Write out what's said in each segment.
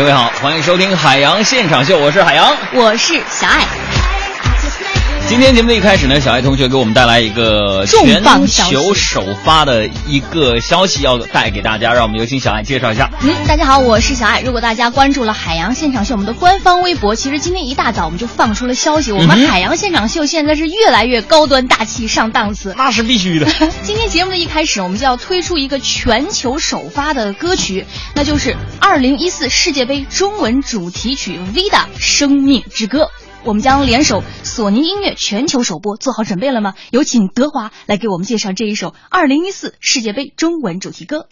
各位好，欢迎收听海洋现场秀，我是海洋，我是小爱。今天节目的一开始呢，小爱同学给我们带来一个全球首发的一个消息，要带给大家，让我们有请小爱介绍一下。嗯，大家好，我是小爱。如果大家关注了海洋现场秀我们的官方微博，其实今天一大早我们就放出了消息，我们海洋现场秀现在是越来越高端大气上档次，那是必须的。今天节目的一开始，我们就要推出一个全球首发的歌曲，那就是二零一四世界杯中文主题曲《Vida 生命之歌》。我们将联手索尼音乐全球首播，做好准备了吗？有请德华来给我们介绍这一首二零一四世界杯中文主题歌。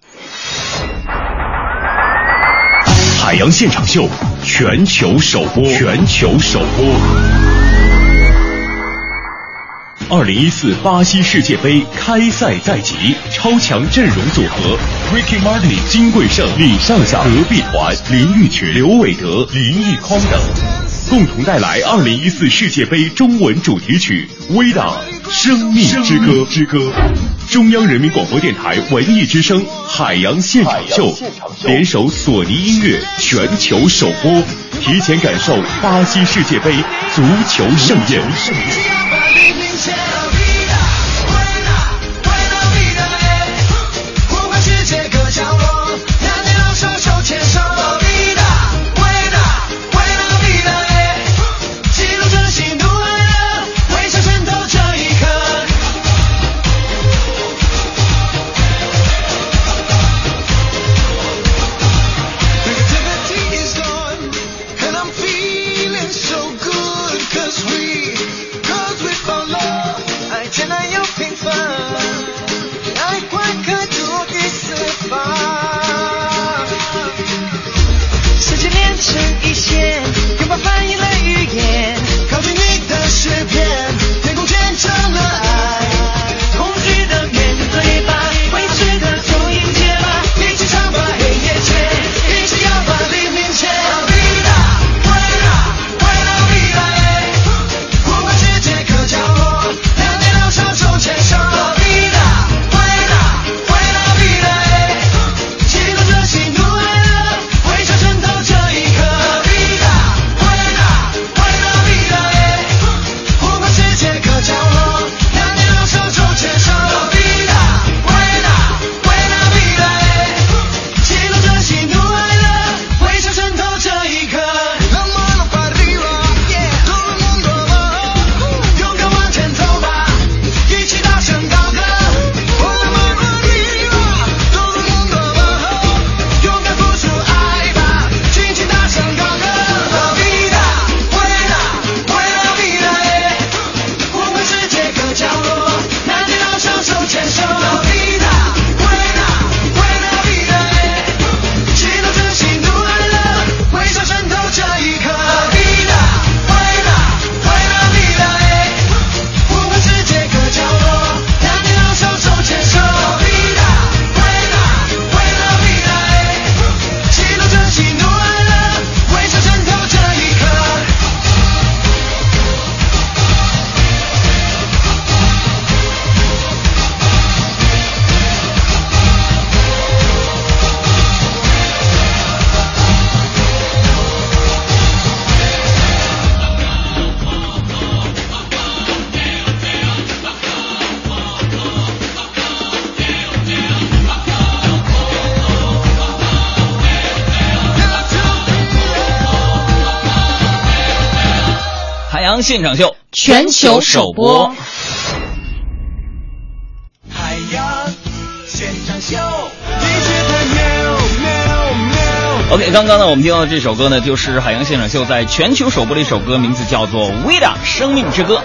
海洋现场秀全球首播，全球首播。二零一四巴西世界杯开赛在即，超强阵容组合：Ricky Martin、金贵晟、李尚夏、何必团、林玉群、刘伟德、林奕匡等。共同带来二零一四世界杯中文主题曲《微的生命之歌》之歌，中央人民广播电台文艺之声海洋现场秀。联手索尼音乐全球首播，提前感受巴西世界杯足球盛宴。现场秀全球首播。海洋现场秀 OK，刚刚呢，我们听到的这首歌呢，就是海洋现场秀在全球首播的一首歌，名字叫做《Vida 生命之歌》。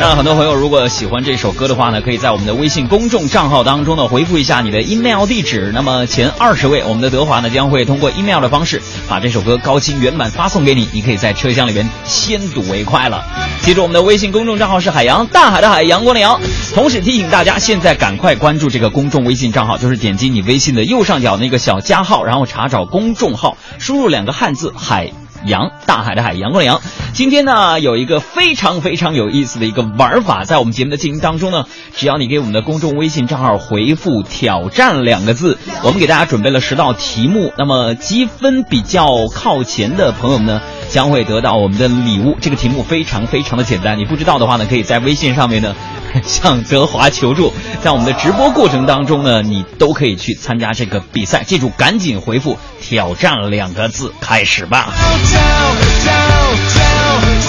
那很多朋友如果喜欢这首歌的话呢，可以在我们的微信公众账号当中呢回复一下你的 email 地址。那么前二十位，我们的德华呢将会通过 email 的方式把这首歌高清原版发送给你，你可以在车厢里边先睹为快了。记住我们的微信公众账号是海洋大海的海阳光的阳。同时提醒大家，现在赶快关注这个公众微信账号，就是点击你微信的右上角那个小加号，然后查找公众号。输入两个汉字“海洋，大海的海，阳光的阳。今天呢，有一个非常非常有意思的一个玩法，在我们节目的进行当中呢，只要你给我们的公众微信账号回复“挑战”两个字，我们给大家准备了十道题目。那么积分比较靠前的朋友们呢，将会得到我们的礼物。这个题目非常非常的简单，你不知道的话呢，可以在微信上面呢 向泽华求助。在我们的直播过程当中呢，你都可以去参加这个比赛。记住，赶紧回复“挑战”两个字，开始吧。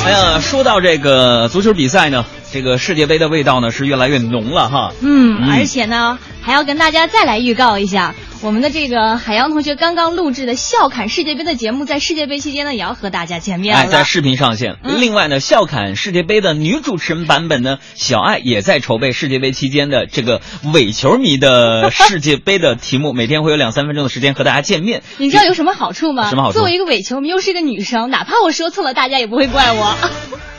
哎呀，说到这个足球比赛呢，这个世界杯的味道呢是越来越浓了哈。嗯，而且呢，还要跟大家再来预告一下，我们的这个海洋同学刚刚录制的笑侃世界杯的节目，在世界杯期间呢也要和大家见面了。哎，在视频上线。另外呢，笑侃世界杯的女主持人版本呢，小爱也在筹备世界杯期间的这个伪球迷的世界杯的题目，每天会有两三分钟的时间和大家见面。你知道有什么好处吗？什么好处？作为一个伪球迷，又是一个女生，哪怕我说错了，大家也不会怪我。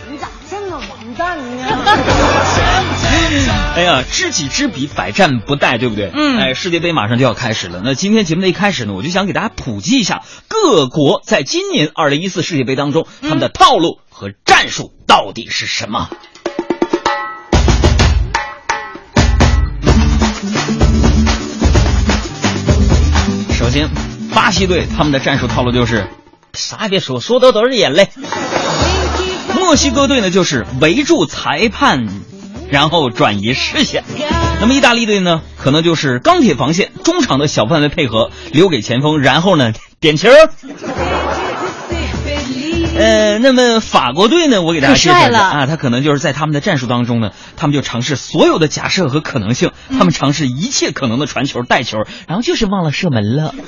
你咋这么完蛋呢？哎呀，知己知彼，百战不殆，对不对？嗯哎，世界杯马上就要开始了。那今天节目的一开始呢，我就想给大家普及一下各国在今年二零一四世界杯当中他们的套路和战术到底是什么。首先，巴西队他们的战术套路就是啥也别说，说的都是眼泪。墨西哥队呢，就是围住裁判，然后转移视线。那么意大利队呢，可能就是钢铁防线，中场的小范围配合，留给前锋，然后呢点球。呃，那么法国队呢，我给大家介绍了一下啊，他可能就是在他们的战术当中呢，他们就尝试所有的假设和可能性，他们尝试一切可能的传球、带球，然后就是忘了射门了。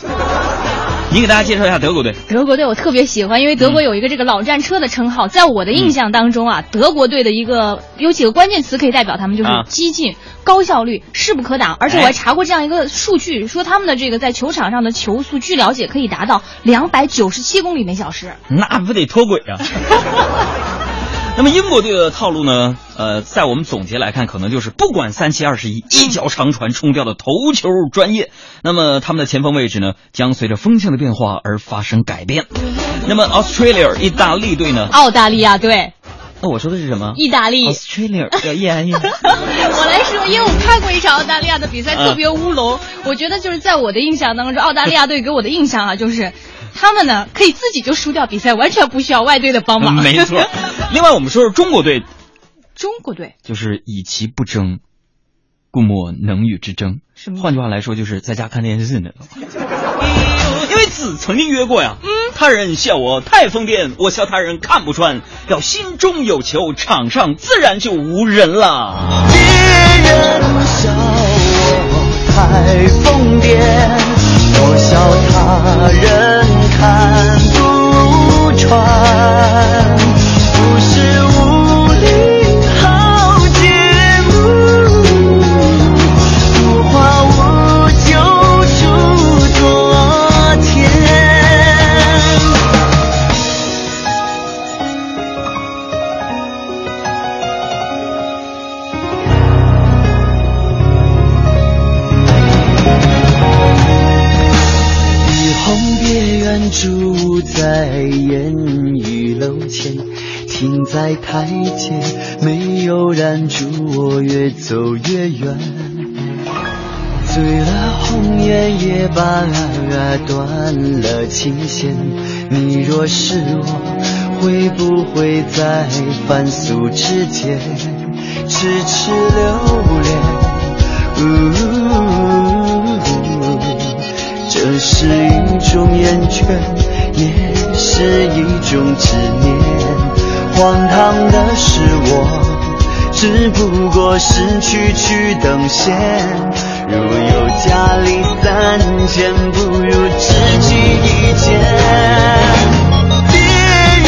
你给大家介绍一下德国队。德国队我特别喜欢，因为德国有一个这个老战车的称号，在我的印象当中啊，德国队的一个有几个关键词可以代表他们，就是啊激进、高效率、势不可挡。而且我还查过这样一个数据，说他们的这个在球场上的球速，据了解可以达到两百九十七公里每小时。那不得脱轨啊！那么英国队的套路呢？呃，在我们总结来看，可能就是不管三七二十一，一脚长传冲掉的头球专业。那么他们的前锋位置呢，将随着风向的变化而发生改变。那么 Australia 意大利队呢？澳大利亚队，那我说的是什么？意大利。Australia 叫意大利。我来说，因为我看过一场澳大利亚的比赛，嗯特别乌龙。我觉得就是在我的印象当中，澳大利亚队给我的印象啊，就是他们呢可以自己就输掉比赛，完全不需要外队的帮忙。没错。另外，我们说说中国队，中国队就是以其不争，故莫能与之争。什么换句话来说，就是在家看电视呢。因为子曾经约过呀，嗯，他人笑我太疯癫，我笑他人看不穿，要心中有球，场上自然就无人了。别人笑我太疯癫，我笑他人看不穿。不是在台阶，没有拦住我，越走越远。醉了红颜也罢，断了琴弦。你若是我，会不会在凡俗之间痴痴留恋？呜这是一种厌倦，也是一种执念。荒唐的是我，只不过是区区等闲。如有家里三千，不如知己一见。别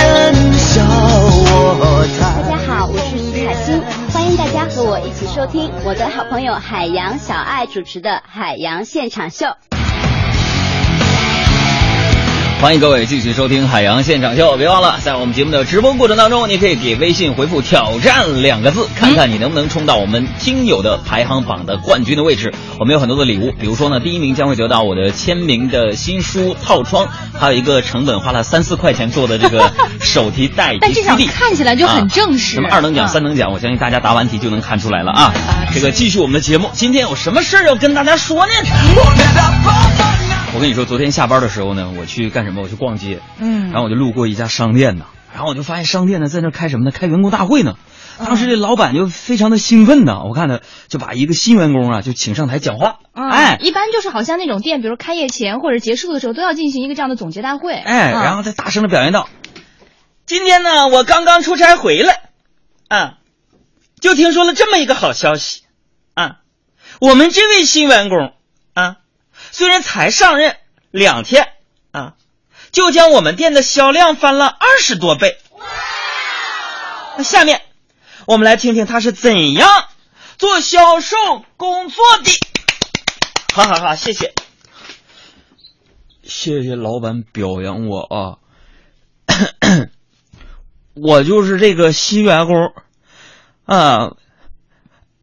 人笑我。大家好，我是徐海星，欢迎大家和我一起收听我的好朋友海洋小爱主持的《海洋现场秀》。欢迎各位继续收听海洋现场秀，别忘了在我们节目的直播过程当中，你可以给微信回复“挑战”两个字，看看你能不能冲到我们听友的排行榜的冠军的位置。我们有很多的礼物，比如说呢，第一名将会得到我的签名的新书套装，还有一个成本花了三四块钱做的这个 手提袋但这场看起来就很正式。什么二等奖、啊三等奖，我相信大家答完题就能看出来了啊。这个继续我们的节目，今天有什么事儿要跟大家说呢？我跟你说，昨天下班的时候呢，我去干什么？我去逛街，嗯然后我就路过一家商店呢，然后我就发现商店呢在那开什么呢？开员工大会呢。当时这老板就非常的兴奋呢，我看他就把一个新员工啊就请上台讲话，嗯哎一般就是好像那种店，比如开业前或者结束的时候，都要进行一个这样的总结大会。哎，嗯然后再大声的表扬道：“今天呢，我刚刚出差回来，啊，就听说了这么一个好消息，啊，我们这位新员工啊，虽然才上任两天啊，就将我们店的销量翻了二十多倍。那下面我们来听听他是怎样做销售工作的。好好好，谢谢。”谢谢老板表扬我啊！我就是这个新员工啊，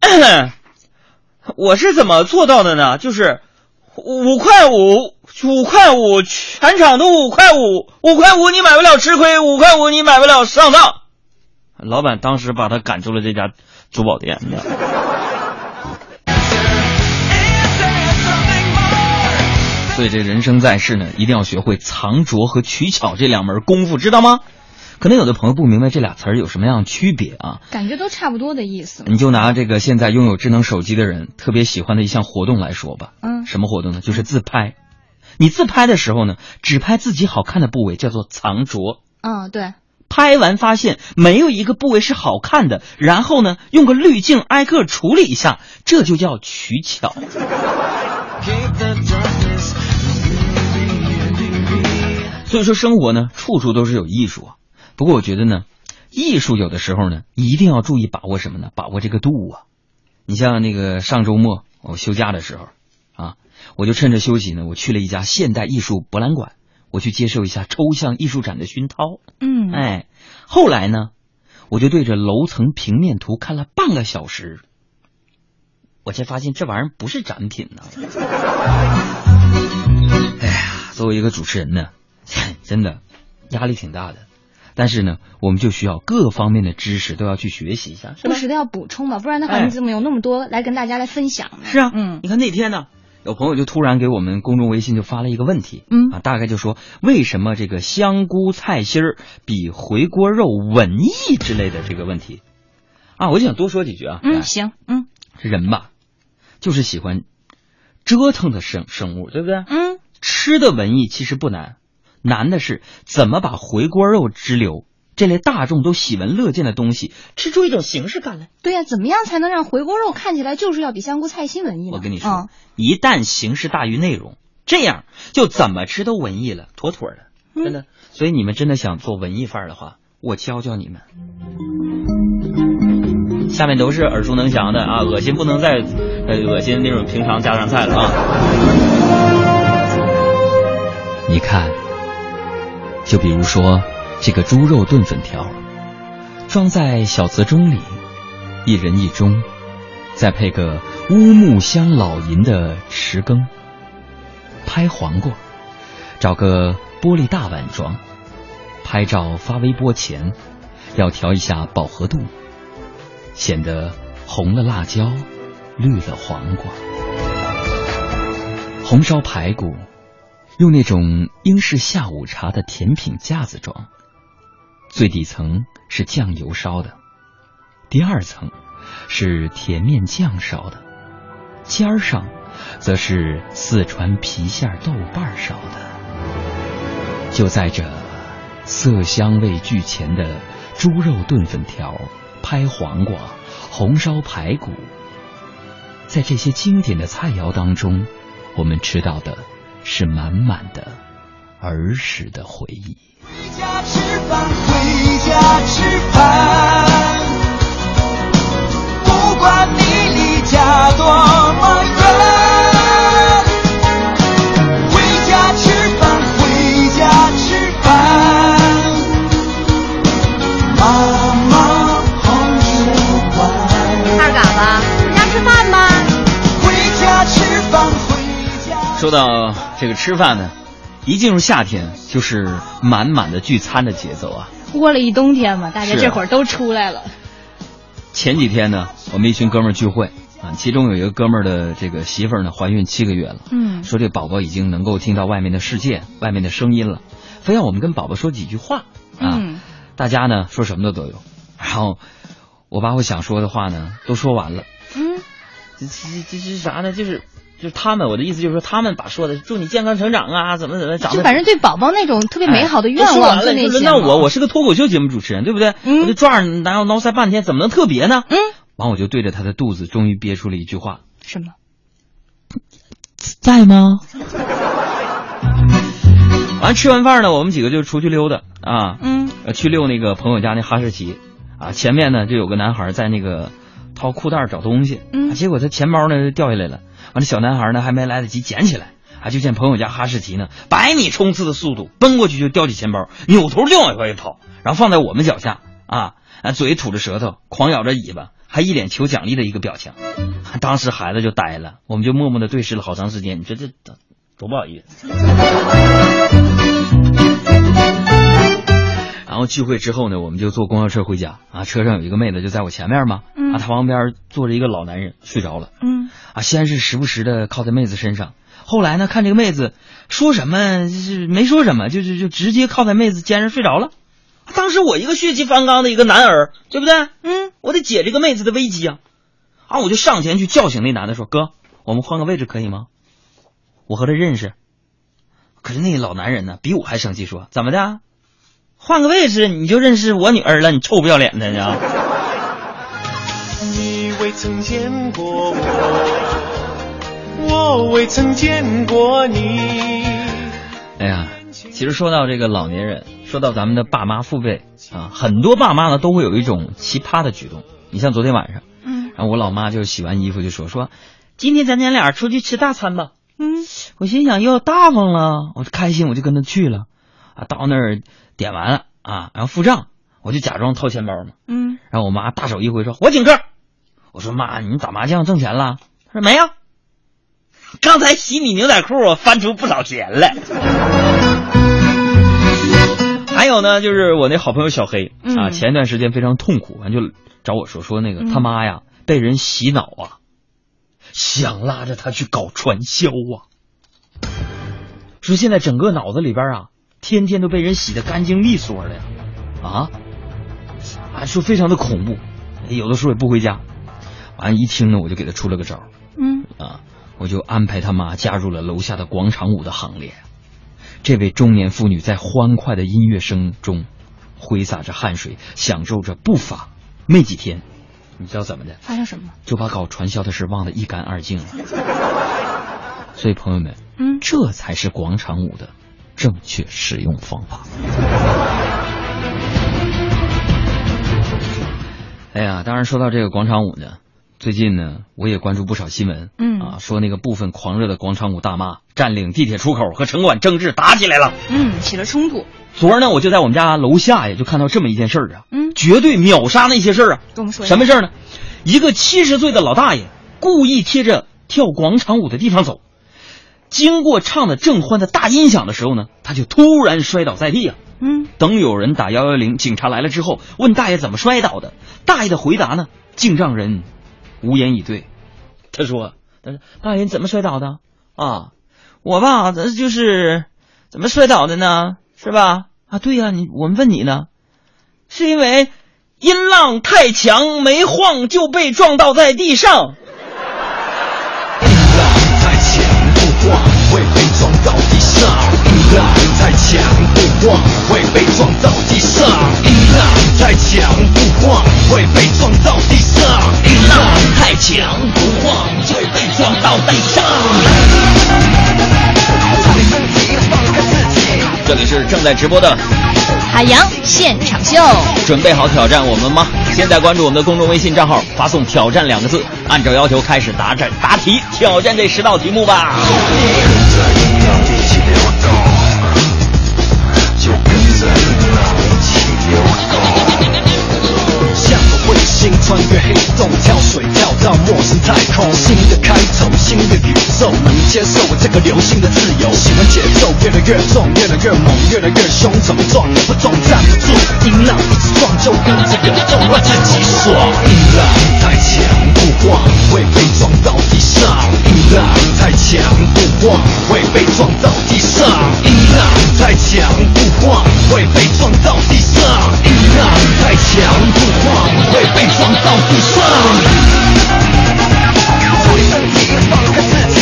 我是怎么做到的呢？就是五块五，五块五，全场都五块五，五块五你买不了吃亏，五块五你买不了上当。老板当时把他赶出了这家珠宝店。所以这人生在世呢，一定要学会藏拙和取巧这两门功夫，知道吗？可能有的朋友不明白这俩词儿有什么样的区别啊？感觉都差不多的意思。你就拿这个现在拥有智能手机的人特别喜欢的一项活动来说吧。嗯什么活动呢？就是自拍。你自拍的时候呢，只拍自己好看的部位，叫做藏拙。嗯，对，拍完发现没有一个部位是好看的，然后呢，用个滤镜挨个处理一下，这就叫取巧。所以说，生活呢，处处都是有艺术啊。不过我觉得呢，艺术有的时候呢，一定要注意把握什么呢？把握这个度啊。你像那个上周末我休假的时候啊，我就趁着休息呢，我去了一家现代艺术博览馆，我去接受一下抽象艺术展的熏陶。嗯，哎，后来呢，我就对着楼层平面图看了半个小时，我才发现这玩意儿不是展品呢。哎呀，作为一个主持人呢，真的压力挺大的。但是呢，我们就需要各方面的知识都要去学习一下？不时的要补充嘛，不然的话哎你怎么有那么多来跟大家来分享呢？是啊，嗯你看那天呢，有朋友就突然给我们公众微信就发了一个问题，嗯啊，大概就说为什么这个香菇菜心儿比回锅肉文艺之类的这个问题，啊，我就想多说几句啊，来嗯，行，嗯这人吧，就是喜欢折腾的生生物，对不对？嗯，吃的文艺其实不难，难的是怎么把回锅肉之流这类大众都喜闻乐见的东西吃出一种形式感来。对呀、怎么样才能让回锅肉看起来就是要比香菇菜心文艺呢？我跟你说，嗯一旦形式大于内容，这样就怎么吃都文艺了，妥妥的，嗯真的。所以你们真的想做文艺范儿的话，我教教你们。下面都是耳熟能详的啊，恶心不能再呃恶心那种平常家常菜了啊。你看，就比如说这个猪肉炖粉条，装在小瓷盅里，一人一盅，再配个乌木香老银的匙羹，拍黄瓜，找个玻璃大碗装，拍照发微博前要调一下饱和度，显得红了辣椒，绿了黄瓜。红烧排骨，用那种英式下午茶的甜品架子装，最底层是酱油烧的，第二层是甜面酱烧的，尖儿上则是四川郫县豆瓣烧的。就在这色香味俱全的猪肉炖粉条、拍黄瓜、红烧排骨，在这些经典的菜肴当中，我们吃到的是满满的儿时的回忆。回家吃饭，回家吃饭，到这个吃饭呢，一进入夏天就是满满的聚餐的节奏啊。过了一冬天嘛，大家这会儿都出来了。前几天呢，我们一群哥们儿聚会啊，其中有一个哥们儿的这个媳妇儿呢怀孕七个月了，嗯说这宝宝已经能够听到外面的世界、外面的声音了，非要我们跟宝宝说几句话啊。嗯大家呢说什么的都有，然后我把我想说的话呢都说完了。嗯，这这这是啥呢？就是就是他们，我的意思就是说，他们把说的祝你健康成长啊，怎么怎么长就反正对宝宝那种特别美好的愿望，那些嘛轮到我，我是个脱口秀节目主持人，对不对？嗯我就抓着挠挠挠腮半天，怎么能特别呢？嗯，完我就对着他的肚子，终于憋出了一句话什么？：“在吗？” 完吃完饭呢，我们几个就出去溜达啊，嗯呃，去溜那个朋友家那哈士奇啊。前面呢就有个男孩在那个掏裤袋找东西，嗯啊结果他钱包呢掉下来了，完了小男孩呢还没来得及捡起来。啊！就见朋友家哈士奇呢，百米冲刺的速度奔过去就叼起钱包，扭头就往外跑，然后放在我们脚下啊，啊，嘴吐着舌头，狂咬着尾巴，还一脸求奖励的一个表情。当时孩子就呆了，我们就默默的对视了好长时间。你说这多多不好意思。后聚会之后呢，我们就坐公交车回家啊，车上有一个妹子就在我前面嘛，嗯啊，她旁边坐着一个老男人睡着了。嗯啊，先是时不时的靠在妹子身上，后来呢，看这个妹子说什么就是没说什么，就就就直接靠在妹子肩上睡着了。当时我一个血气方刚的一个男儿，对不对？嗯，我得解这个妹子的危机啊！啊，我就上前去叫醒那男的，说：“哥，我们换个位置可以吗？我和他认识。”可是那老男人呢，比我还生气，说：“怎么的？换个位置你就认识我女儿了？你臭不要脸的呀！”你未曾见过我，我未曾见过你。哎呀，其实说到这个老年人，说到咱们的爸妈父辈啊，很多爸妈呢都会有一种奇葩的举动。你像昨天晚上，嗯然后我老妈就洗完衣服就说说，今天咱娘俩出去吃大餐吧。嗯我心想又大方了，我就开心，我就跟她去了。啊，到那儿点完了啊，然后付账，我就假装掏钱包嘛。嗯然后我妈大手一挥说：“我请客。”我说：“妈，你打麻将挣钱了？”她说：“没有，刚才洗你牛仔裤，我翻出不少钱来。”还有呢，就是我那好朋友小黑啊，嗯前一段时间非常痛苦，完就找我说说那个嗯他妈呀被人洗脑啊，想拉着他去搞传销啊，说现在整个脑子里边啊，天天都被人洗得干净利索的呀，啊，啊说非常的恐怖，有的时候也不回家，完一听呢，我就给他出了个招儿嗯啊，我就安排他妈加入了楼下的广场舞的行列。这位中年妇女在欢快的音乐声中挥洒着汗水，享受着步伐。没几天，你知道怎么的？发生什么？就把搞传销的事忘得一干二净了。所以朋友们，嗯这才是广场舞的正确使用方法。哎呀，当然说到这个广场舞呢，最近呢，我也关注不少新闻，嗯啊，说那个部分狂热的广场舞大妈占领地铁出口和城管争执打起来了。嗯，起了冲突。昨儿呢，我就在我们家楼下呀，就看到这么一件事儿啊，嗯绝对秒杀那些事儿啊。跟我们说一下什么事儿呢？一个七十岁的老大爷故意贴着跳广场舞的地方走，经过唱的正欢的大音响的时候呢，他就突然摔倒在地啊。嗯等有人打幺幺零，警察来了之后，问大爷怎么摔倒的，大爷的回答呢，竟让人无言以对。他说：“他说大爷你怎么摔倒的啊？我吧，这就是怎么摔倒的呢？是吧？啊，对呀、你我们问你呢，是因为音浪太强，没晃就被撞倒在地上。强不晃，会被撞到地上。音浪太强不晃，会被撞到地上。音浪太强不晃，会被撞到地上。这里是正在直播的，海洋现场秀。准备好挑战我们吗？现在关注我们的公众微信账号，发送“挑战”两个字，按照要求开始答战答题，挑战这十道题目吧。星穿越黑洞，跳水跳到陌生太空，新的开头，心的宇宙，能接受我这个流星的自由。喜欢节奏越来越重，越来越猛，越来越凶，怎么撞也不撞站不住，音浪一直撞就跟着流动，让自己爽。音浪太强不晃，会被撞到地上。音浪太强不晃，会被撞到地上。音浪太强不晃，会被撞到地上。音浪太强不晃，会被撞到地上。做身体，放开自己，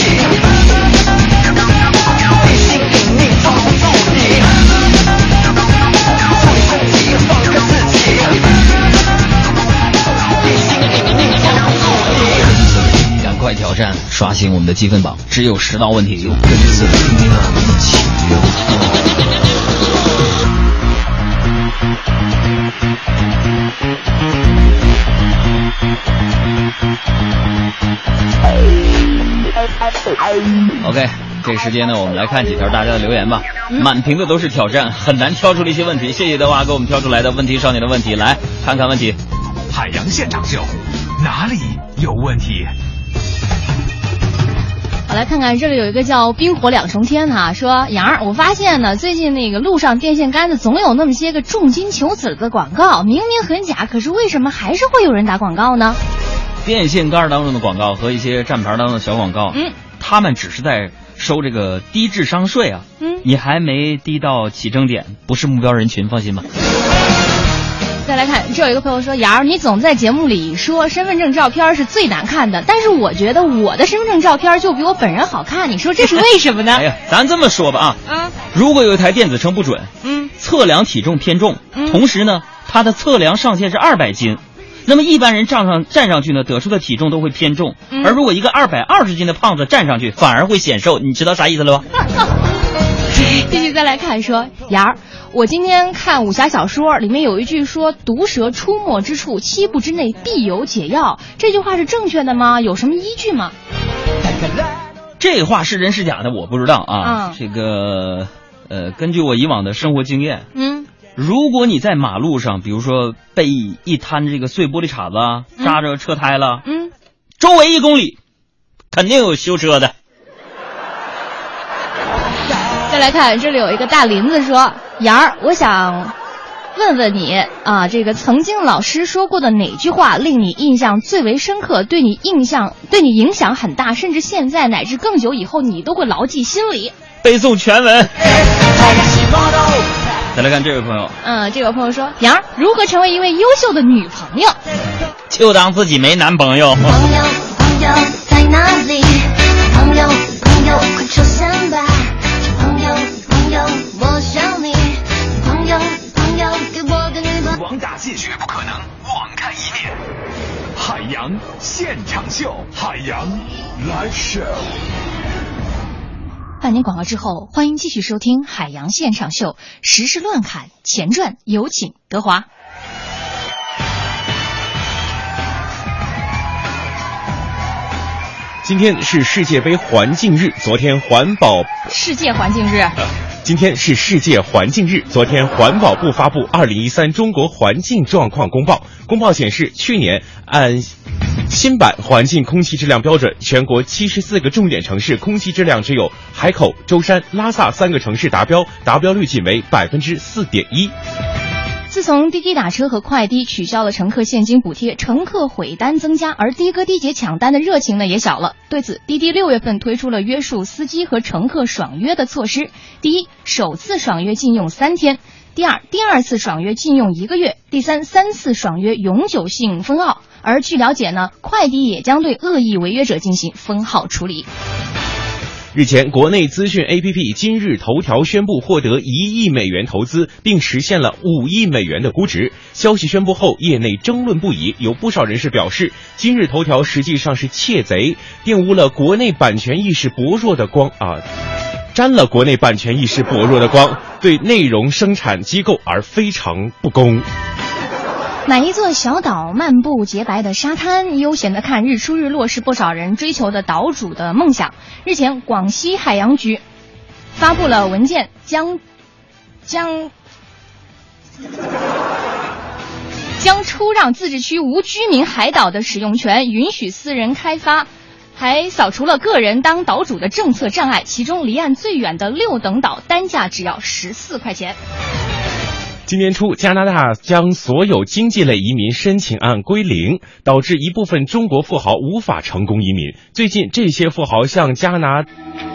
地心引力抓不住你。做身体，放开自己，地心引力抓不住你。赶快挑战，刷新我们的积分榜，只有十道问题。跟着音浪一起流动。OK，这时间呢，我们来看几条大家的留言吧。满屏的都是挑战，很难挑出了一些问题。谢谢德华给我们挑出来的问题少年的问题，来看看问题。海洋现场秀，哪里有问题？我来看看，这里有一个叫冰火两重天哈、说杨儿，我发现呢，最近那个路上电线杆子总有那么些个重金求子的广告，明明很假，可是为什么还是会有人打广告呢？电线杆当中的广告和一些站牌当中的小广告，嗯，他们只是在收这个低智商税啊，嗯你还没低到起征点，不是目标人群，放心吧。再来看，这有一个朋友说，瑶儿，你总在节目里说身份证照片是最难看的，但是我觉得我的身份证照片就比我本人好看，你说这是为什么呢？哎呀，咱这么说吧啊，嗯，如果有一台电子秤不准，嗯，测量体重偏重，嗯同时呢，它的测量上限是二百斤，那么一般人站上站上去呢，得出的体重都会偏重，嗯而如果一个二百二十斤的胖子站上去，反而会显瘦，你知道啥意思了吧？继续再来看说，杨儿，我今天看武侠小说，里面有一句说“毒蛇出没之处，七步之内必有解药”，这句话是正确的吗？有什么依据吗？这话是真是假的，我不知道啊。嗯这个，呃，根据我以往的生活经验，嗯如果你在马路上，比如说被一摊这个碎玻璃碴子扎着车胎了，嗯，周围一公里肯定有修车的。再来看，这里有一个大林子说：“杨儿，我想问问你啊，这个曾经老师说过的哪句话令你印象最为深刻，对你印象对你影响很大，甚至现在乃至更久以后你都会牢记心里。背诵全文。再来看这位朋友，”嗯，这位朋友说：“杨儿，如何成为一位优秀的女朋友？就当自己没男朋友。朋友，朋友在哪里？朋友，朋友快出现洋现场秀，海洋 live show。半年广告之后，欢迎继续收听《海洋现场秀》时事乱侃前传，有请德华。今天是世界杯环境日，昨天环保世界环境日，今天是世界环境日。昨天，环保部发布《二零一三中国环境状况公报》。公报显示，去年按新版环境空气质量标准，全国七十四个重点城市空气质量只有海口、舟山、拉萨三个城市达标，达标率仅为百分之四点一。自从滴滴打车和快滴取消了乘客现金补贴，乘客毁单增加，而的哥的姐抢单的热情呢也小了。对此，滴滴六月份推出了约束司机和乘客爽约的措施：第一，首次爽约禁用三天；第二，第二次爽约禁用一个月；第三，三次爽约永久性封号。而据了解呢，快滴也将对恶意违约者进行封号处理。日前，国内资讯 APP 今日头条宣布获得一亿美元投资，并实现了五亿美元的估值。消息宣布后，业内争论不已，有不少人士表示，今日头条实际上是窃贼，玷污了国内版权意识薄弱的光啊，沾了国内版权意识薄弱的光，对内容生产机构而非常不公。买一座小岛，漫步洁白的沙滩，悠闲的看日出日落，是不少人追求的岛主的梦想。日前，广西海洋局发布了文件，将将将出让自治区无居民海岛的使用权，允许私人开发。还扫除了个人当岛主的政策障碍，其中离岸最远的六等岛单价只要十四块钱。今年初，加拿大将所有经济类移民申请案归零，导致一部分中国富豪无法成功移民。最近，这些富豪向加拿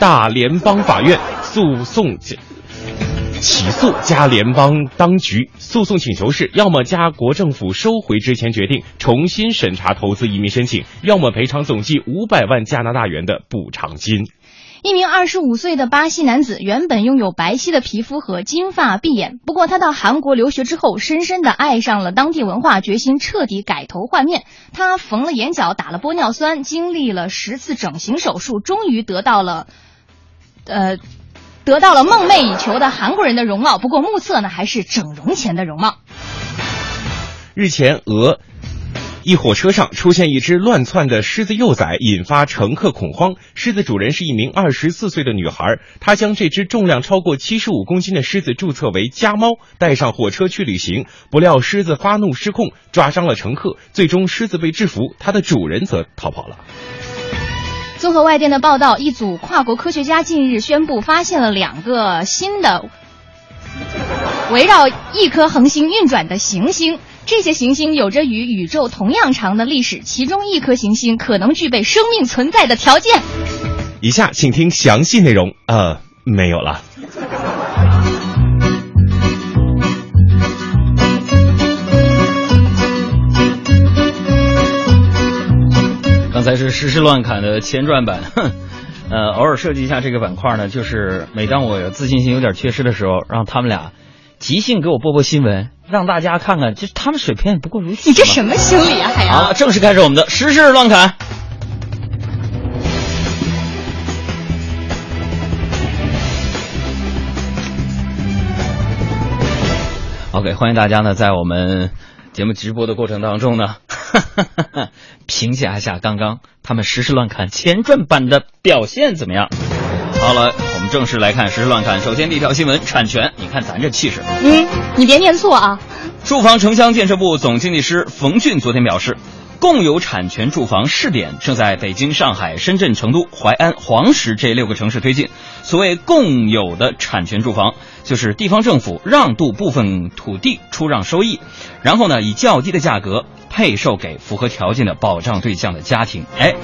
大联邦法院诉讼。起诉加联邦当局，诉讼请求是：要么加国政府收回之前决定，重新审查投资移民申请；要么赔偿总计五百万加拿大元的补偿金。一名二十五岁的巴西男子原本拥有白皙的皮肤和金发碧眼，不过他到韩国留学之后，深深的爱上了当地文化，决心彻底改头换面。他缝了眼角，打了玻尿酸，经历了十次整形手术，终于得到了，呃，得到了梦寐以求的韩国人的容貌。不过目测呢，还是整容前的容貌。日前，俄。一火车上出现一只乱窜的狮子幼崽，引发乘客恐慌。狮子主人是一名二十四岁的女孩，她将这只重量超过七十五公斤的狮子注册为家猫，带上火车去旅行。不料狮子发怒失控，抓伤了乘客，最终狮子被制服，它的主人则逃跑了。综合外电的报道，一组跨国科学家近日宣布发现了两个新的围绕一颗恒星运转的行星。这些行星有着与宇宙同样长的历史，其中一颗行星可能具备生命存在的条件。以下请听详细内容。呃，没有了。刚才是实时乱侃的前传版，哼，呃，偶尔设计一下这个板块呢，就是每当我有自信心有点缺失的时候，让他们俩即兴给我播播新闻。让大家看看，就是他们水平也不过如此。你这什么心理啊，海洋？好，正式开始我们的时事乱侃。OK，欢迎大家呢，在我们节目直播的过程当中呢，评价一下刚刚他们时事乱侃前传版的表现怎么样？好了，我们正式来看时事乱侃。首先第一条新闻，产权。你看咱这气势。嗯，你别念错啊。住房城乡建设部总经济师冯俊昨天表示，共有产权住房试点正在北京、上海、深圳、成都、淮安、黄石这六个城市推进。所谓共有的产权住房，就是地方政府让渡部分土地出让收益，然后呢以较低的价格配售给符合条件的保障对象的家庭。哎。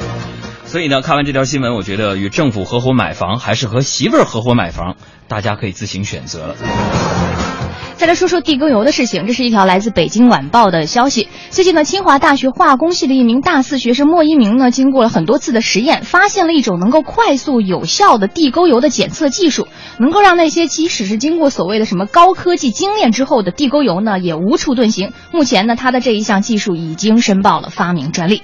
所以呢，看完这条新闻，我觉得与政府合伙买房还是和媳妇儿合伙买房，大家可以自行选择了。再来说说地沟油的事情，这是一条来自北京晚报的消息。最近呢，清华大学化工系的一名大四学生莫一鸣呢，经过了很多次的实验，发现了一种能够快速有效的地沟油的检测技术，能够让那些即使是经过所谓的什么高科技精炼之后的地沟油呢，也无处遁形。目前呢，他的这一项技术已经申报了发明专利。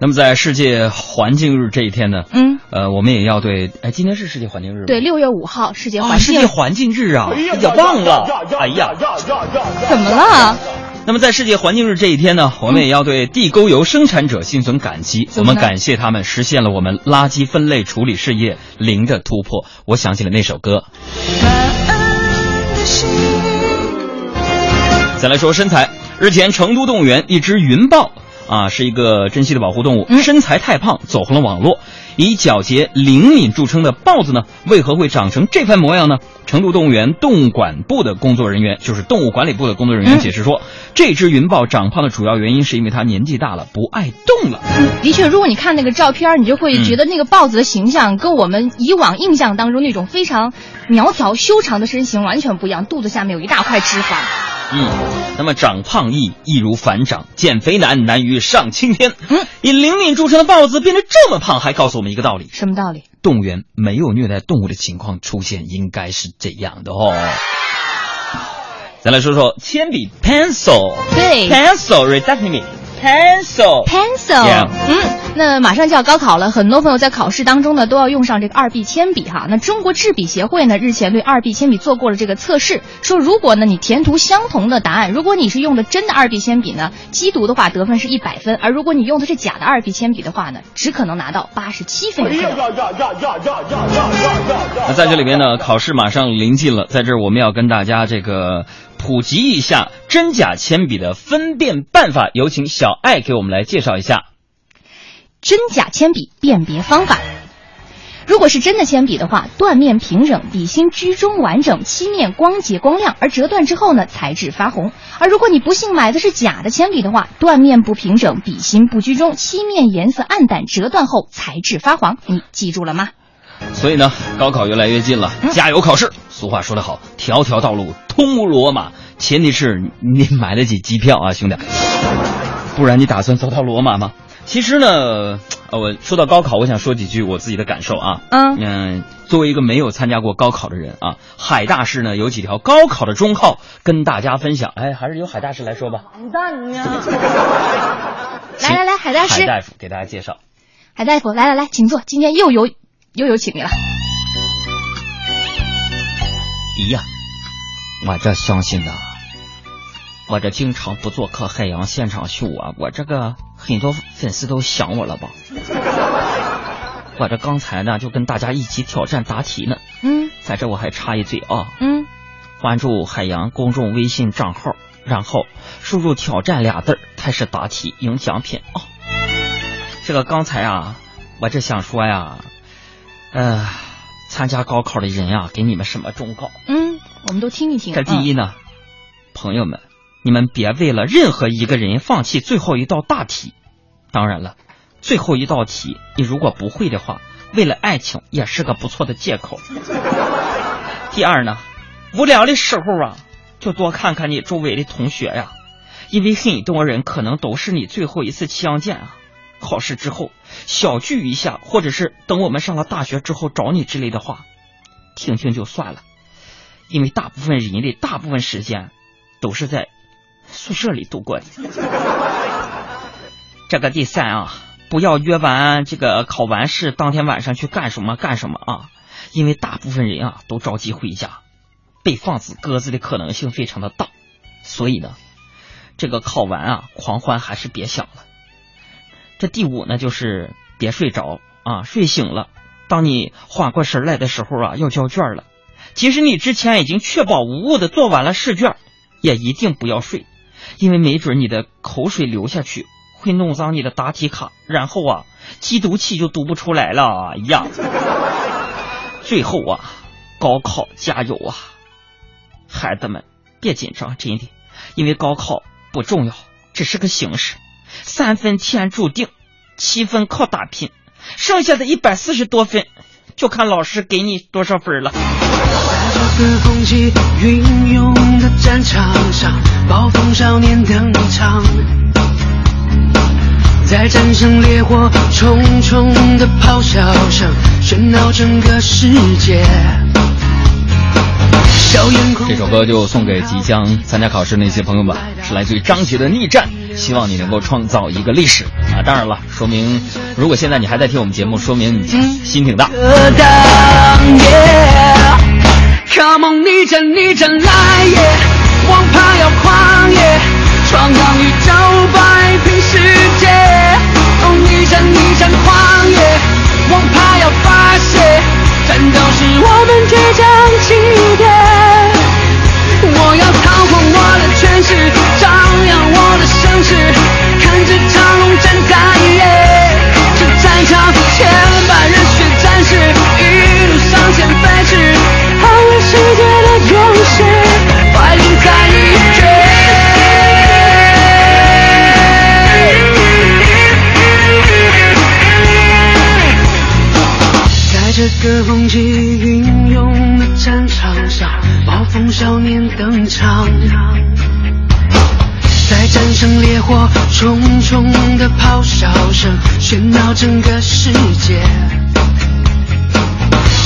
那么在世界环境日这一天呢，嗯，呃，我们也要对，哎，今天是世界环境日吗？对，六月五号世界环境，世界环境日啊，哎呀，忘了，哎呀，怎么了？那么在世界环境日这一天呢，我们也要对地沟油生产者心存感激，我们感谢他们实现了我们垃圾分类处理事业零的突破。我想起了那首歌。再来说身材，日前成都动物园一只云豹。啊，是一个珍稀的保护动物，身材太胖，走红了网络。以皎洁灵敏著称的豹子呢，为何会长成这番模样呢？成都动物园动物管部的工作人员，就是动物管理部的工作人员解释说，这只云豹长胖的主要原因是因为它年纪大了，不爱动了。的确，如果你看那个照片，你就会觉得那个豹子的形象跟我们以往印象当中那种非常苗条修长的身形完全不一样，肚子下面有一大块脂肪。嗯，那么长胖易易如反掌，减肥难难于上青天。嗯，以灵敏著称的豹子变得这么胖，还告诉我们一个道理：什么道理？动物园没有虐待动物的情况出现，应该是这样的哦。再来说说铅笔 pencil，对，pencil reject me。pencil，pencil，嗯，那马上就要高考了，很多朋友在考试当中呢都要用上这个二 B 铅笔哈。那中国制笔协会呢日前对二 B 铅笔做过了这个测试，说如果呢你填涂相同的答案，如果你是用的真的二 B 铅笔呢，机读的话得分是一百分，而如果你用的是假的二 B 铅笔的话呢，只可能拿到八十七分。那在这里边呢，考试马上临近了，在这儿我们要跟大家这个。普及一下真假铅笔的分辨办法，有请小爱给我们来介绍一下。真假铅笔辨别方法。如果是真的铅笔的话，断面平整，笔芯居中完整，漆面光洁光亮，而折断之后呢，材质发红。而如果你不幸买的是假的铅笔的话，断面不平整，笔芯不居中，漆面颜色暗淡，折断后材质发黄。你记住了吗？所以呢，高考越来越近了，加油考试！俗话说得好，条条道路通罗马，前提是你买得起机票啊，兄弟，不然你打算走到罗马吗？其实呢，呃，我说到高考，我想说几句我自己的感受啊。嗯嗯，作为一个没有参加过高考的人啊，海大师呢有几条高考的忠告跟大家分享。哎，还是由海大师来说吧。完蛋呀！来来来，海大师海，大夫给大家介绍。海大夫，来来来，请坐。今天又有又有请你了。咦呀，我这相信呐，我这经常不做客海洋现场秀啊，我这个很多粉丝都想我了吧？我这刚才呢就跟大家一起挑战答题呢，嗯在这我还插一嘴啊，嗯，关注海洋公众微信账号，然后输入“挑战”俩字儿开始答题赢奖品啊。这个刚才啊，我这想说呀，呃，参加高考的人啊，给你们什么忠告？嗯，我们都听一听。这第一呢，朋友们，你们别为了任何一个人放弃最后一道大题。当然了，最后一道题你如果不会的话，为了爱情也是个不错的借口。第二呢，无聊的时候啊，就多看看你周围的同学呀，因为很多人可能都是你最后一次相见啊。考试之后小聚一下，或者是等我们上了大学之后找你之类的话，听听就算了。因为大部分人的大部分时间都是在宿舍里度过的。这个第三啊，不要约完这个考完试当天晚上去干什么干什么啊，因为大部分人啊都着急回家，被放子鸽子的可能性非常的大，所以呢，这个考完啊狂欢还是别想了。这第五呢就是别睡着啊，睡醒了，当你缓过神来的时候啊，要交卷了。即使你之前已经确保无误的做完了试卷，也一定不要睡，因为没准你的口水流下去会弄脏你的答题卡，然后啊，机读器就读不出来了哎呀。最后啊，高考加油啊，孩子们别紧张，真的，因为高考不重要，只是个形式，三分天注定，七分靠打拼，剩下的一百四十多分，就看老师给你多少分了。这个风起云涌的战场上，暴风少年登场，在战胜烈火，重重的咆哮声喧闹整个世界。这首歌就送给即将参加考试那些朋友们，是来自于张杰的《逆战》，希望你能够创造一个历史啊！当然了，说明如果现在你还在听我们节目，说明你心挺大。！Come on，逆战逆战来耶！王牌要狂野，闯荡宇宙，摆平世界。哦，逆战逆战狂野，王牌要发泄，战斗是我们倔强起点。在战胜烈火，重重的咆哮声喧闹整个世界。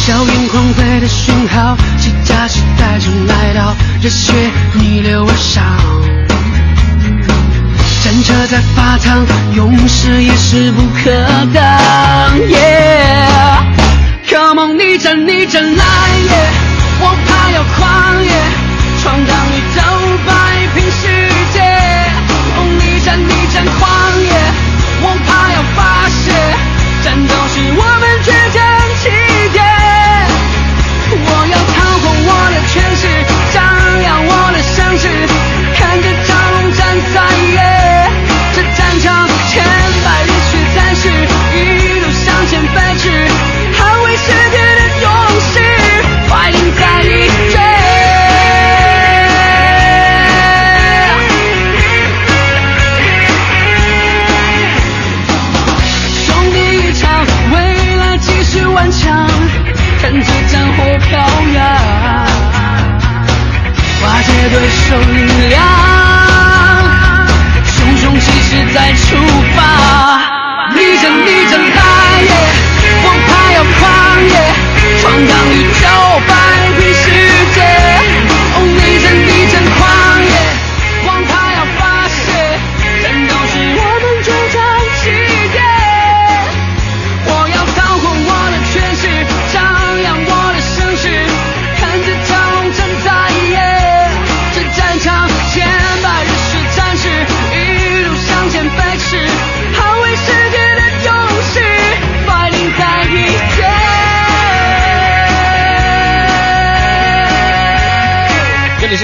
硝烟狂飞的讯号，机甲时代正来到，热血逆流而上。战车在发烫，勇士也势不可挡。Come on，逆战逆战来也！王牌要狂野，闯荡宇宙，摆平世。花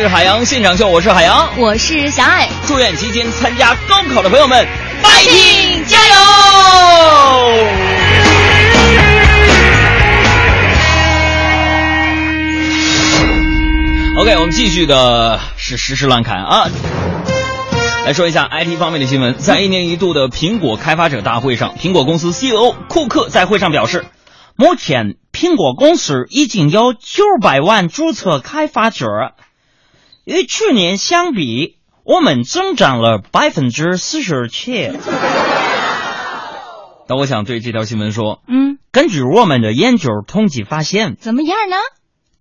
是海洋现场秀，我是海洋，我是小爱，祝愿即将参加高考的朋友们，fighting 加油！OK，我们继续的是时事乱侃啊。来说一下 IT 方面的新闻，在一年一度的苹果开发者大会上，苹果公司 CEO 库克在会上表示，目前苹果公司已经有九百万注册开发者，与去年相比，我们增长了百分之四十七。那我想对这条新闻说，嗯，根据我们的研究统计发现，怎么样呢？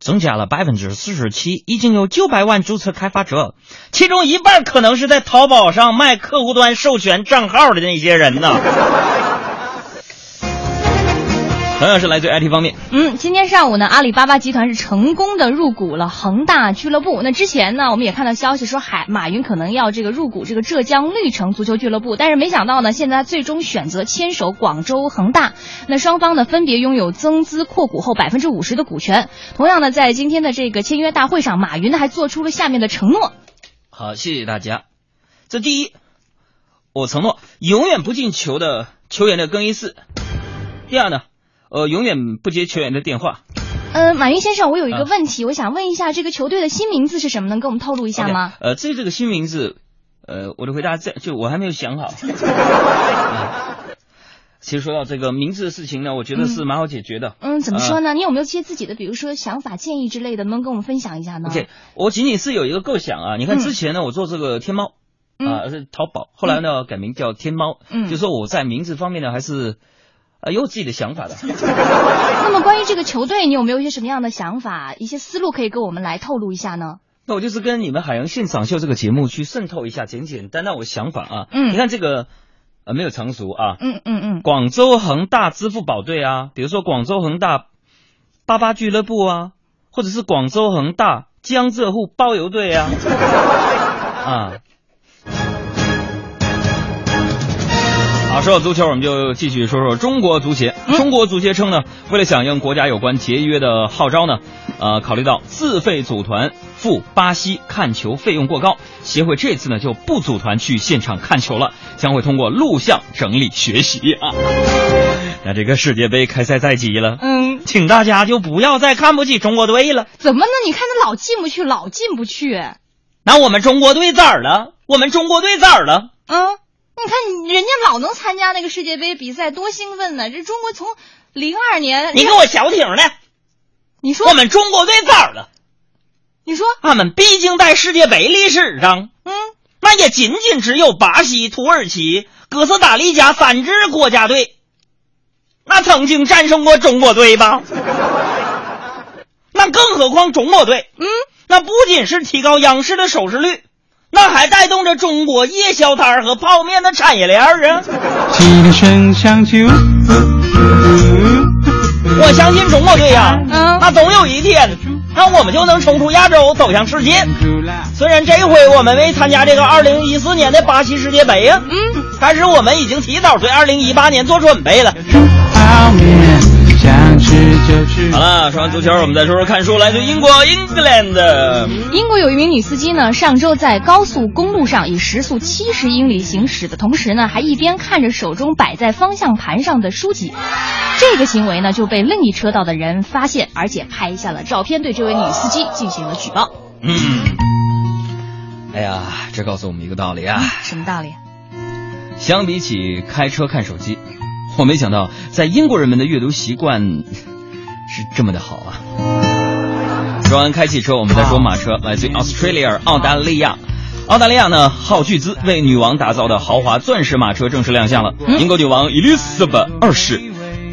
增加了百分之四十七，已经有九百万注册开发者，其中一半可能是在淘宝上卖客户端授权账号的那些人呢。同样是来自 IT 方面，嗯，今天上午呢，阿里巴巴集团是成功的入股了恒大俱乐部。那之前呢，我们也看到消息说海马云可能要这个入股这个浙江绿城足球俱乐部，但是没想到呢，现在最终选择牵手广州恒大。那双方呢分别拥有增资扩股后百分之五十的股权。同样呢，在今天的这个签约大会上，马云呢还做出了下面的承诺。好，谢谢大家。这第一，我承诺永远不进球的球员的更衣室。第二呢，呃，永远不接球员的电话。呃，马云先生，我有一个啊问题，我想问一下，这个球队的新名字是什么？能给我们透露一下吗呃，至于这个新名字，呃，我的回答在就我还没有想好。啊其实说到这个名字的事情呢，我觉得是蛮好解决的。嗯，怎么说啊呢？你有没有一些自己的，比如说想法、建议之类的，能跟我们分享一下呢 OK，我仅仅是有一个构想啊。你看嗯之前呢，我做这个天猫嗯啊，是淘宝，后来呢改名叫天猫，嗯就说我在名字方面呢还是呃有自己的想法的。那么关于这个球队，你有没有一些什么样的想法、一些思路可以跟我们来透露一下呢？那我就是跟你们海洋现场秀这个节目去渗透一下简简单单我想法啊。嗯你看这个呃没有成熟啊。嗯嗯嗯，广州恒大支付宝队啊，比如说广州恒大八八俱乐部啊，或者是广州恒大江浙沪包邮队啊，啊。好，说到足球，我们就继续说说中国足协。中国足协称呢，为了响应国家有关节约的号召呢，呃，考虑到自费组团赴巴西看球费用过高，协会这次呢就不组团去现场看球了，将会通过录像整理学习啊。那这个世界杯开赛在即了，嗯，请大家就不要再看不起中国队了。怎么呢？你看他老进不去，老进不去。那我们中国队咋儿了？我们中国队咋儿了？嗯，你看人家老能参加那个世界杯比赛，多兴奋呢！这中国从零二年，你给我小挺的！你说我们中国队咋儿了？你说，俺们毕竟在世界杯历史上，嗯，那也仅仅只有巴西、土耳其、哥斯达黎加三支国家队，那曾经战胜过中国队吧？那更何况中国队，嗯，那不仅是提高央视的收视率，那还带动着中国夜宵摊儿和泡面的产业链儿啊！我相信中国队呀、嗯那总有一天，那我们就能冲出亚洲，走向世界。虽然这回我们没参加这个二零一四年的巴西世界杯呀、嗯，但是我们已经提早对二零一八年做准备了。好了，说完足球，我们再说说看书。来自英国 England，英国有一名女司机呢，上周在高速公路上以时速七十英里行驶的同时呢，还一边看着手中摆在方向盘上的书籍。这个行为呢，就被另一车道的人发现，而且拍下了照片，对这位女司机进行了举报。嗯，哎呀，这告诉我们一个道理啊，什么道理？相比起开车看手机，我没想到在英国人们的阅读习惯是这么的好啊。说完开汽车，我们再说马车，来自于 Australia 澳大利亚。澳大利亚呢，耗巨资为女王打造的豪华钻石马车正式亮相了。英国女王 Elizabeth 二世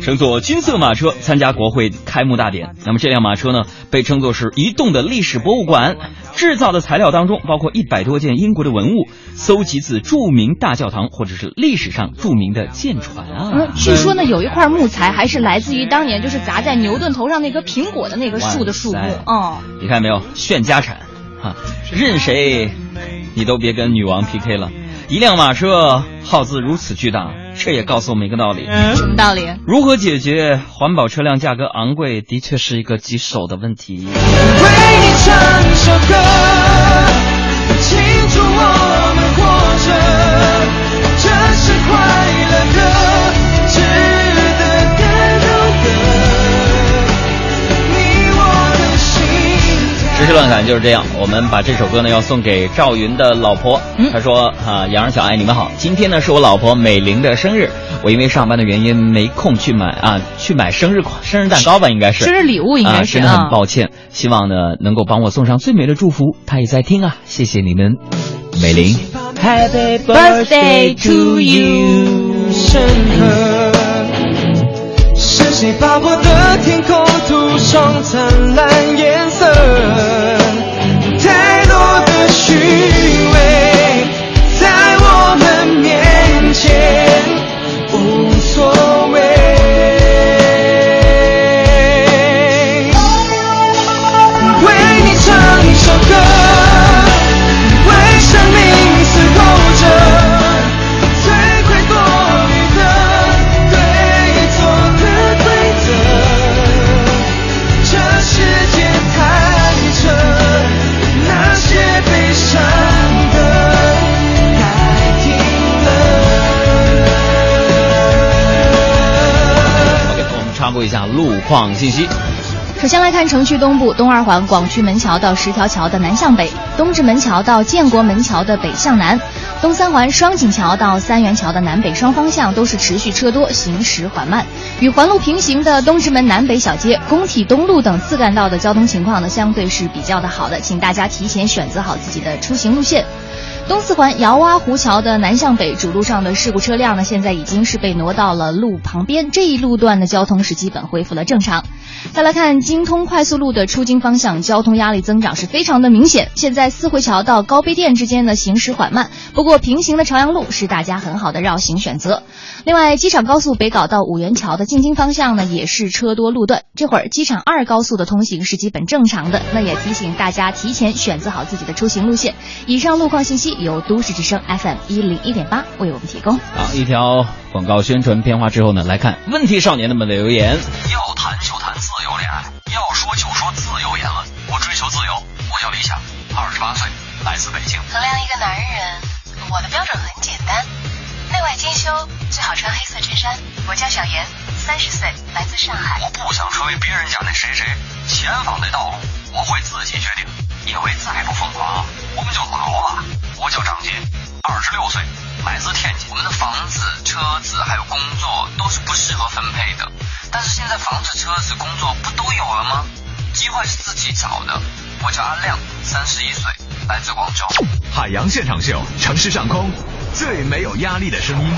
乘坐金色马车参加国会开幕大典。那么这辆马车呢，被称作是移动的历史博物馆。制造的材料当中包括一百多件英国的文物，搜集自著名大教堂或者是历史上著名的舰船啊。嗯，据说呢，有一块木材还是来自于当年就是砸在牛顿头上那棵苹果的那棵树的树木。哦，你看没有，炫家产，哈，任谁你都别跟女王 PK 了。一辆马车耗资如此巨大，这也告诉我们一个道理。什么道理？如何解决环保车辆价格昂贵，的确是一个棘手的问题。为你唱一首歌，时事乱侃就是这样，我们把这首歌呢要送给赵云的老婆。嗯他说啊，杨儿小爱你们好，今天呢是我老婆美玲的生日，我因为上班的原因没空去买啊，去买生日款生日蛋糕吧，应该是生日礼物应该是啊，真的啊很抱歉，希望呢能够帮我送上最美的祝福。她也在听啊，谢谢你们，美玲。Happy Birthday to you 你把我的天空涂上灿烂颜色？太多的虚况信息。首先来看城区东部东二环广渠门桥到十条桥的南向北，东直门桥到建国门桥的北向南，东三环双井桥到三元桥的南北双方向都是持续车多，行驶缓慢。与环路平行的东直门南北小街、工体东路等次干道的交通情况呢，相对是比较的好的，请大家提前选择好自己的出行路线。东四环姚洼湖桥的南向北主路上的事故车辆呢，现在已经是被挪到了路旁边，这一路段的交通是基本恢复了正常。再来看京通快速路的出京方向，交通压力增长是非常的明显。现在四惠桥到高碑店之间的行驶缓慢，不过平行的朝阳路是大家很好的绕行选择。另外，机场高速北港到五元桥的进京方向呢，也是车多路段。这会儿机场二高速的通行是基本正常的，那也提醒大家提前选择好自己的出行路线。以上路况信息由都市之声 FM 一零一点八为我们提供。好，一条广告宣传片花之后呢，来看问题少年们的留言。要谈就谈自由恋爱，要说就说自由言论。我追求自由，我叫李想，二十八岁，来自北京。衡量一个男人，我的标准很简单：内外兼修，最好穿黑色衬衫。我叫小严，三十岁，来自上海。我不想成为别人家那谁谁，前方的道路我会自己决定，因为再不疯狂，我们就老了。我叫张杰，二十六岁，来自天津。我们的房子、车子还有工作都是不适合分配的，但是现在房子、车子、工作不都有了吗？机会是自己找的。我叫阿亮，三十一岁，来自广州。海洋现场秀，城市上空最没有压力的声音。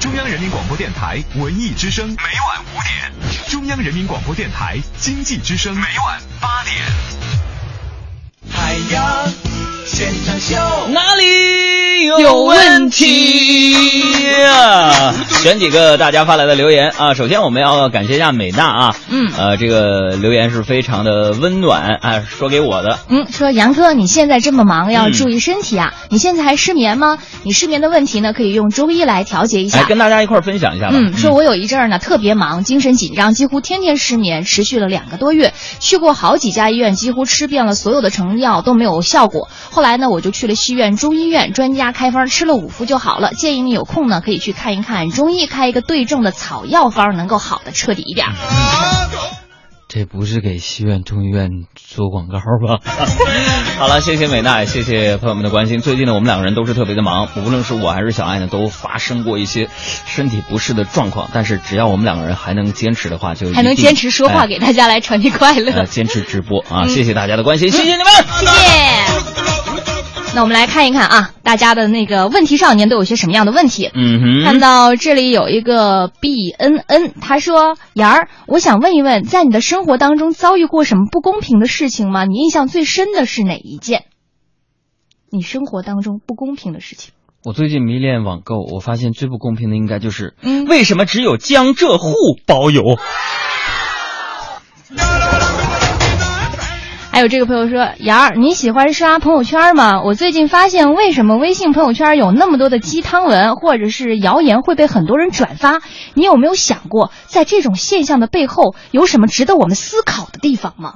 中央人民广播电台文艺之声，每晚五点。中央人民广播电台经济之声，每晚八点。海洋现场秀，哪里有问题呀？选几个大家发来的留言啊。首先我们要感谢一下美娜啊，嗯呃，这个留言是非常的温暖啊，说给我的。嗯，说杨哥，你现在这么忙，要注意身体啊！你现在还失眠吗？你失眠的问题呢，可以用中医来调节一哎，下。跟大家一块儿分享一下吧。嗯，说我有一阵儿呢特别忙，精神紧张，几乎天天失眠，持续了两个多月，去过好几家医院，几乎吃遍了所有的成药都没有效果。后来呢，我就去了西苑中医院，专家开方吃了五服就好了。建议你有空呢可以去看一看中医，开一个对症的草药方，能够好的彻底一点儿。这不是给西苑中医院做广告吧？好了，谢谢美娜，也谢谢朋友们的关心。最近呢，我们两个人都是特别的忙，无论是我还是小爱呢，都发生过一些身体不适的状况。但是只要我们两个人还能坚持的话，就还能坚持说话，给大家来传递快乐。呃，坚持直播啊！谢谢大家的关心，谢谢你们，谢谢。那我们来看一看啊，大家的那个问题少年都有些什么样的问题？嗯哼，看到这里有一个 B N N，他说：“妍儿，我想问一问，在你的生活当中遭遇过什么不公平的事情吗？你印象最深的是哪一件？你生活当中不公平的事情？”我最近迷恋网购，我发现最不公平的应该就是，嗯，为什么只有江浙沪包邮？还有这个朋友说：“妍儿，你喜欢刷朋友圈吗？我最近发现，为什么微信朋友圈有那么多的鸡汤文或者是谣言会被很多人转发？你有没有想过，在这种现象的背后，有什么值得我们思考的地方吗？”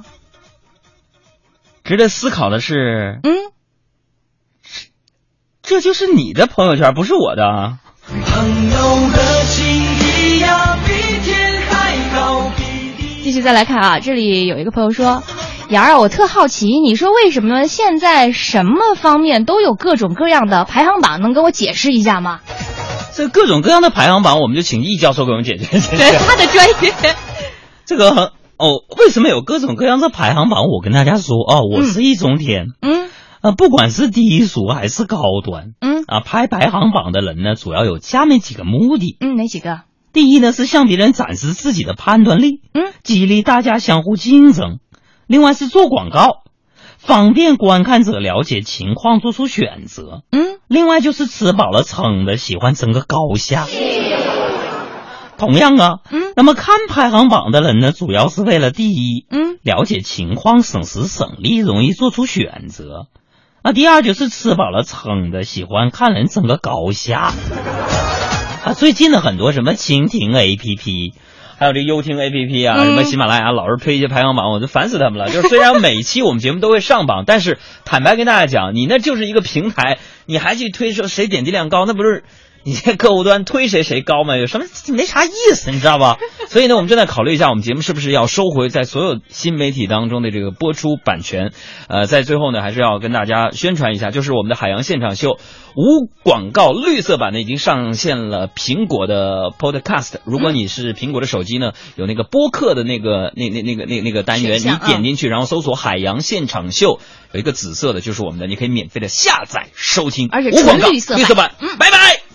值得思考的是，嗯，这就是你的朋友圈，不是我的啊。朋友的情谊呀，比天还高。继续再来看啊，这里有一个朋友说。妍儿，我特好奇，你说为什么现在什么方面都有各种各样的排行榜？能跟我解释一下吗？这各种各样的排行榜，我们就请易教授给我们解决解决。对他的专业。这个哦，为什么有各种各样的排行榜？我跟大家说哦，我是易中天。嗯。啊，不管是低俗还是高端，嗯啊，拍排行榜的人呢，主要有下面几个目的。嗯，哪几个？第一呢，是向别人展示自己的判断力，嗯，激励大家相互竞争。另外是做广告，方便观看者了解情况，做出选择。嗯，另外就是吃饱了撑的，喜欢争个高下。同样啊，嗯，那么看排行榜的人呢，主要是为了第一，嗯，了解情况，省时省力，容易做出选择。啊，第二就是吃饱了撑的，喜欢看人争个高下。啊，最近的很多什么蜻蜓 APP。还有这优听 A P P 啊，什么喜马拉雅，老是推一些排行榜，我就烦死他们了。就是虽然每期我们节目都会上榜，但是坦白跟大家讲，你那就是一个平台，你还去推说谁点击量高，那不是你这客户端推谁谁高嘛？有什么没啥意思，你知道吧？所以呢，我们正在考虑一下，我们节目是不是要收回在所有新媒体当中的这个播出版权。呃，在最后呢，还是要跟大家宣传一下，就是我们的海洋现场秀。无广告绿色版呢已经上线了苹果的 Podcast。如果你是苹果的手机呢，有那个播客的那个那那那个那那个单元，你点进去，然后搜索“海洋现场秀”，有一个紫色的，就是我们的，你可以免费的下载收听，而且无广告绿色绿色版。嗯，拜拜。